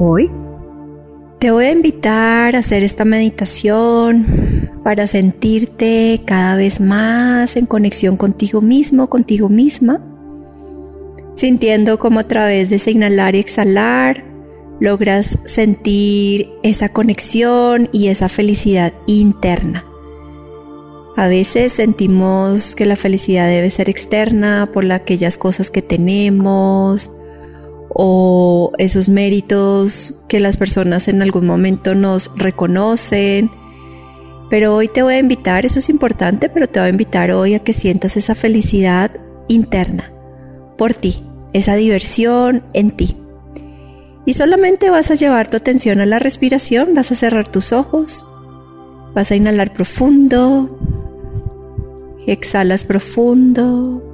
Hoy te voy a invitar a hacer esta meditación para sentirte cada vez más en conexión contigo mismo, contigo misma, sintiendo como a través de ese inhalar y exhalar logras sentir esa conexión y esa felicidad interna. A veces sentimos que la felicidad debe ser externa por aquellas cosas que tenemos o esos méritos que las personas en algún momento nos reconocen. Pero hoy te voy a invitar, eso es importante, pero te voy a invitar hoy a que sientas esa felicidad interna por ti, esa diversión en ti. Y solamente vas a llevar tu atención a la respiración, vas a cerrar tus ojos, vas a inhalar profundo, exhalas profundo,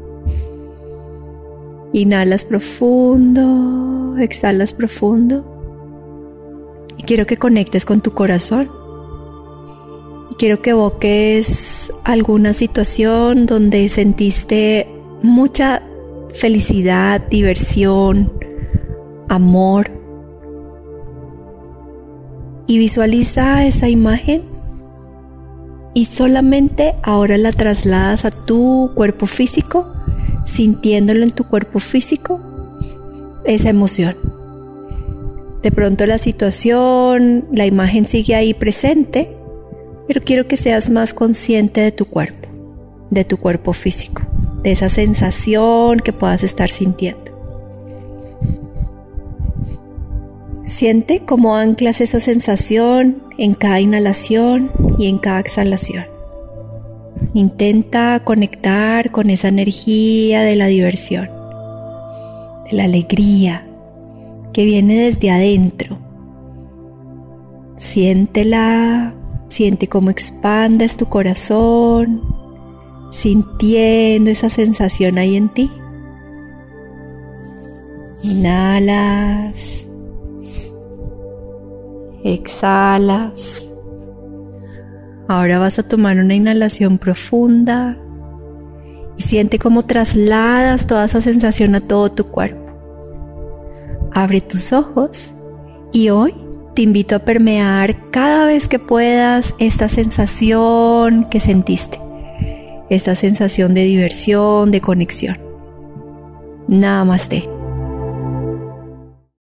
inhalas profundo, exhalas profundo. Y quiero que conectes con tu corazón. Y quiero que evoques alguna situación donde sentiste mucha felicidad, diversión, amor y visualiza esa imagen y solamente ahora la trasladas a tu cuerpo físico, sintiéndolo en tu cuerpo físico, esa emoción. De pronto la situación, la imagen sigue ahí presente, pero quiero que seas más consciente de tu cuerpo, de tu cuerpo físico, de esa sensación que puedas estar sintiendo. Siente cómo anclas esa sensación en cada inhalación y en cada exhalación. Intenta conectar con esa energía de la diversión, de la alegría que viene desde adentro. Siéntela, siente cómo expandes tu corazón, sintiendo esa sensación ahí en ti. Inhalas exhalas. Ahora vas a tomar una inhalación profunda y siente cómo trasladas toda esa sensación a todo tu cuerpo. Abre tus ojos y hoy te invito a permear cada vez que puedas esta sensación que sentiste, esta sensación de diversión, de conexión. Namaste.